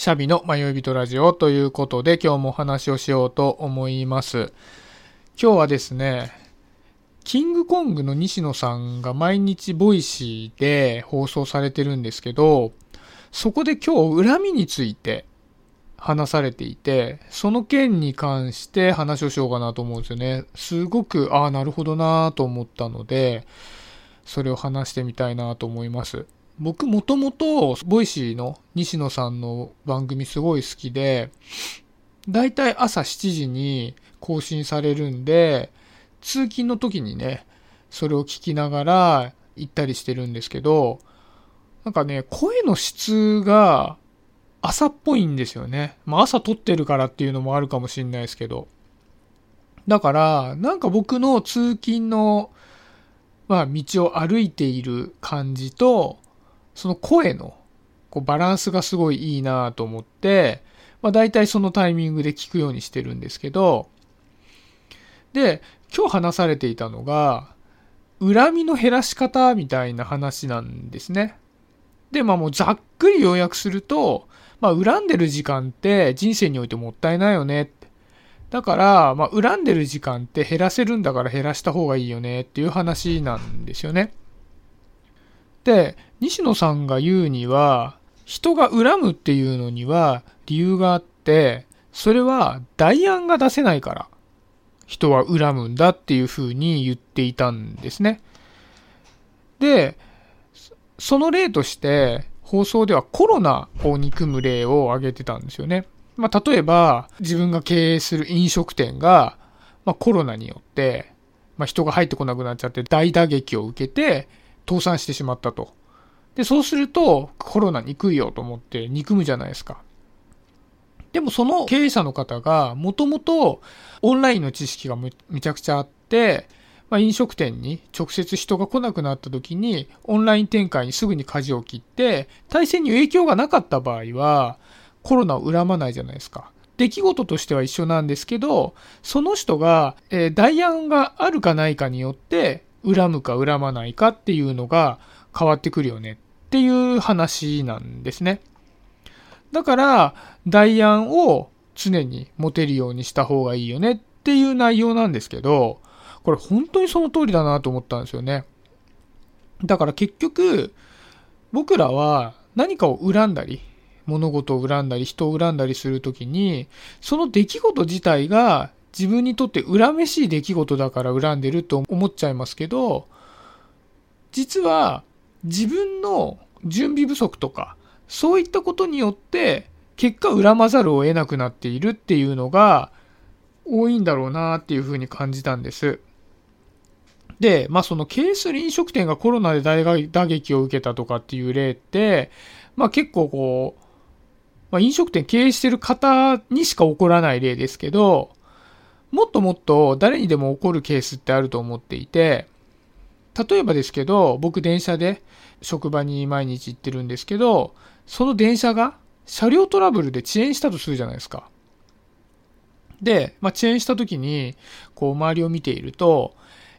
シャビの迷い人ラジオということで今日もお話をしようと思います。今日はですね、キングコングの西野さんが毎日 Voicyで放送されてるんですけど、そこで今日恨みについて話されていて、その件に関して話をしようかなと思うんですよね。すごく、ああ、なるほどなと思ったので、それを話してみたいなと思います。僕もともと、 Voicyの西野さんの番組すごい好きで、だいたい朝7時に更新されるんで、通勤の時にね、それを聞きながら行ったりしてるんですけど、なんかね、声の質が朝っぽいんですよね。まあ朝録ってるからっていうのもあるかもしんないですけど。だから、なんか僕の通勤の、まあ道を歩いている感じと、その声のこうバランスがすごいいいなと思って、まあ大体そのタイミングで聞くようにしてるんですけど、で、今日話されていたのが、恨みの減らし方みたいな話なんですね。で、まあもうざっくり要約すると、まあ恨んでる時間って人生においてもったいないよねって。だから、まあ恨んでる時間って減らせるんだから減らした方がいいよねっていう話なんですよね。で、西野さんが言うには、人が恨むっていうのには理由があって、それは代案が出せないから、人は恨むんだっていうふうに言っていたんですね。で、その例として、放送ではコロナを憎む例を挙げてたんですよね。まあ、例えば、自分が経営する飲食店が、まあ、コロナによって、まあ、人が入ってこなくなっちゃって大打撃を受けて、倒産してしまったと。で、そうすると、コロナ憎いよと思って憎むじゃないですか。でもその経営者の方が、もともとオンラインの知識がめちゃくちゃあって、まあ、飲食店に直接人が来なくなった時に、オンライン展開にすぐに舵を切って、体制に影響がなかった場合は、コロナを恨まないじゃないですか。出来事としては一緒なんですけど、その人が、えー、代案があるかないかによって、恨むか恨まないかっていうのが変わってくるよねっていう話なんですね。だから、代案を常に持てるようにした方がいいよねっていう内容なんですけど、これ本当にその通りだなと思ったんですよね。だから結局、僕らは何かを恨んだり、物事を恨んだり、人を恨んだりするときに、その出来事自体が自分にとって恨めしい出来事だから恨んでると思っちゃいますけど、実は自分の準備不足とか、そういったことによって、結果恨まざるを得なくなっているっていうのが多いんだろうなっていうふうに感じたんです。で、まあその経営する飲食店がコロナで大打撃を受けたとかっていう例って、まあ結構こう、まあ飲食店経営してる方にしか起こらない例ですけど、もっともっと誰にでも起こるケースってあると思っていて、例えばですけど、僕電車で職場に毎日行ってるんですけど、その電車が車両トラブルで遅延したとするじゃないですか。で、まあ、遅延した時に、こう周りを見ていると、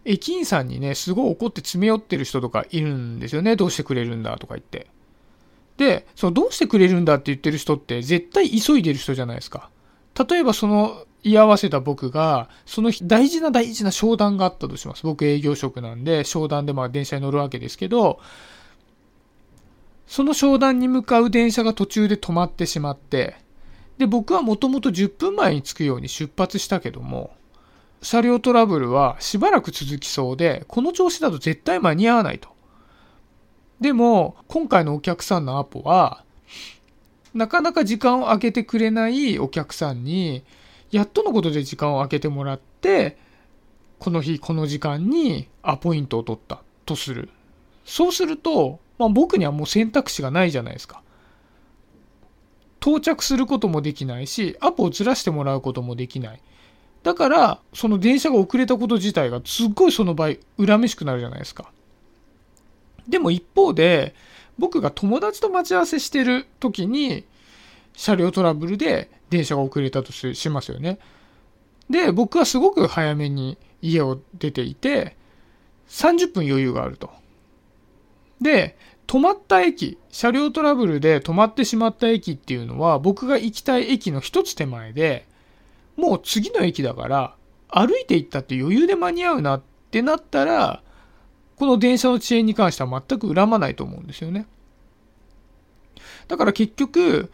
駅員さんにね、すごい怒って詰め寄ってる人とかいるんですよね。どうしてくれるんだとか言って。で、そのどうしてくれるんだって言ってる人って絶対急いでる人じゃないですか。例えばその居合わせた僕が、その日大事な大事な商談があったとします。僕営業職なんで、商談でまあ電車に乗るわけですけど、その商談に向かう電車が途中で止まってしまって、で、僕はもともと10分前に着くように出発したけども、車両トラブルはしばらく続きそうで、この調子だと絶対間に合わないと。でも、今回のお客さんのアポは、なかなか時間を空けてくれないお客さんに、やっとのことで時間を空けてもらって、この日この時間にアポイントを取ったとする。そうすると、まあ、僕にはもう選択肢がないじゃないですか。到着することもできないし、アポをずらしてもらうこともできない。だから、その電車が遅れたこと自体がすっごいその場合、恨めしくなるじゃないですか。でも一方で、僕が友達と待ち合わせしてる時に、車両トラブルで電車が遅れたとしますよね。で、僕はすごく早めに家を出ていて、30分余裕があると。で、止まった駅、車両トラブルで止まってしまった駅っていうのは、僕が行きたい駅の一つ手前で、もう次の駅だから、歩いて行ったって余裕で間に合うなってなったら、この電車の遅延に関しては全く恨まないと思うんですよね。だから結局、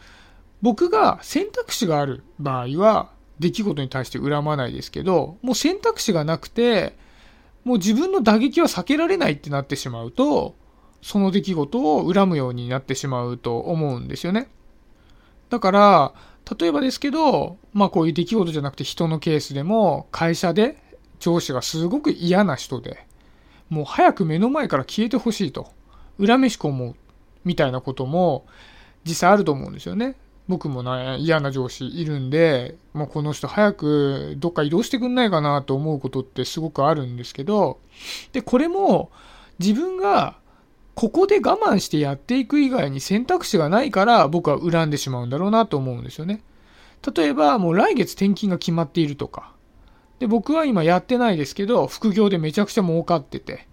僕が選択肢がある場合は、出来事に対して恨まないですけど、もう選択肢がなくて、もう自分の打撃は避けられないってなってしまうと、その出来事を恨むようになってしまうと思うんですよね。だから、例えばですけど、まあこういう出来事じゃなくて人のケースでも、会社で上司がすごく嫌な人で、もう早く目の前から消えてほしいと、恨めしく思う、みたいなことも実際あると思うんですよね。僕もね、嫌な上司いるんで、もうこの人早くどっか移動してくんないかなと思うことってすごくあるんですけど、で、これも自分がここで我慢してやっていく以外に選択肢がないから僕は恨んでしまうんだろうなと思うんですよね。例えばもう来月転勤が決まっているとか。で、僕は今やってないですけど、副業でめちゃくちゃ儲かってて。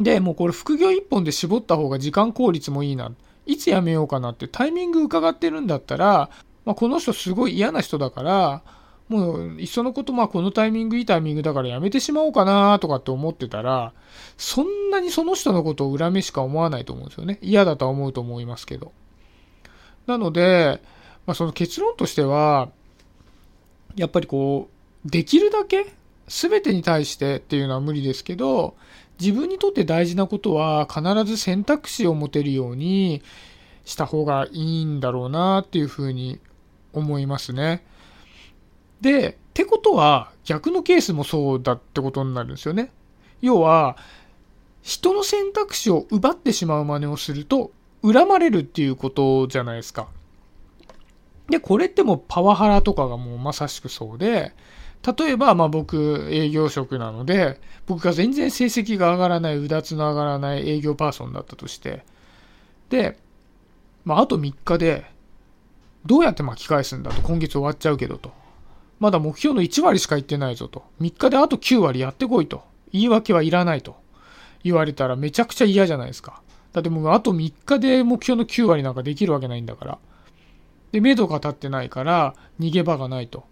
で、もうこれ副業一本で絞った方が時間効率もいいな。いつ辞めようかなってタイミング伺ってるんだったら、まあ、この人すごい嫌な人だから、もう、いっそのこと、まあ、このタイミングいいタイミングだからやめてしまおうかなとかって思ってたら、そんなにその人のことを恨めしか思わないと思うんですよね。嫌だとは思うと思いますけど。なので、まあ、その結論としては、やっぱりこう、できるだけ全てに対してっていうのは無理ですけど、自分にとって大事なことは必ず選択肢を持てるようにした方がいいんだろうなっていうふうに思いますね。で、ってことは逆のケースもそうだってことになるんですよね。要は、人の選択肢を奪ってしまう真似をすると恨まれるっていうことじゃないですか。で、これってもうパワハラとかがもうまさしくそうで、例えば、まあ僕、営業職なので、僕が全然成績が上がらない、うだつの上がらない営業パーソンだったとして、で、まああと3日で、どうやって巻き返すんだと、今月終わっちゃうけどと。まだ目標の1割しか行ってないぞと。3日であと9割やってこいと。言い訳はいらないと。言われたらめちゃくちゃ嫌じゃないですか。だってもうあと3日で目標の9割なんかできるわけないんだから。で、目処が立ってないから逃げ場がないと。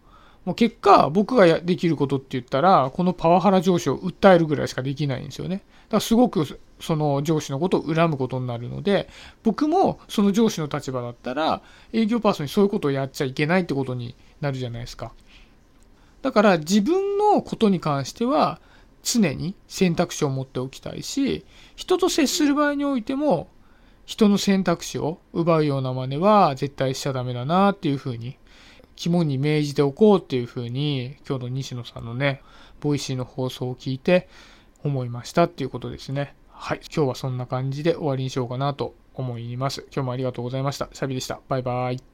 もう結果、僕ができることって言ったら、このパワハラ上司を訴えるぐらいしかできないんですよね。だからすごくその上司のことを恨むことになるので、僕もその上司の立場だったら、営業パーソンにそういうことをやっちゃいけないってことになるじゃないですか。だから自分のことに関しては、常に選択肢を持っておきたいし、人と接する場合においても、人の選択肢を奪うような真似は絶対しちゃダメだなっていうふうに肝に銘じておこうっていうふうに、今日の西野さんのね、 Voicyの放送を聞いて思いましたっていうことですね。はい。今日はそんな感じで終わりにしようかなと思います。今日もありがとうございました。シャビでした。バイバイ。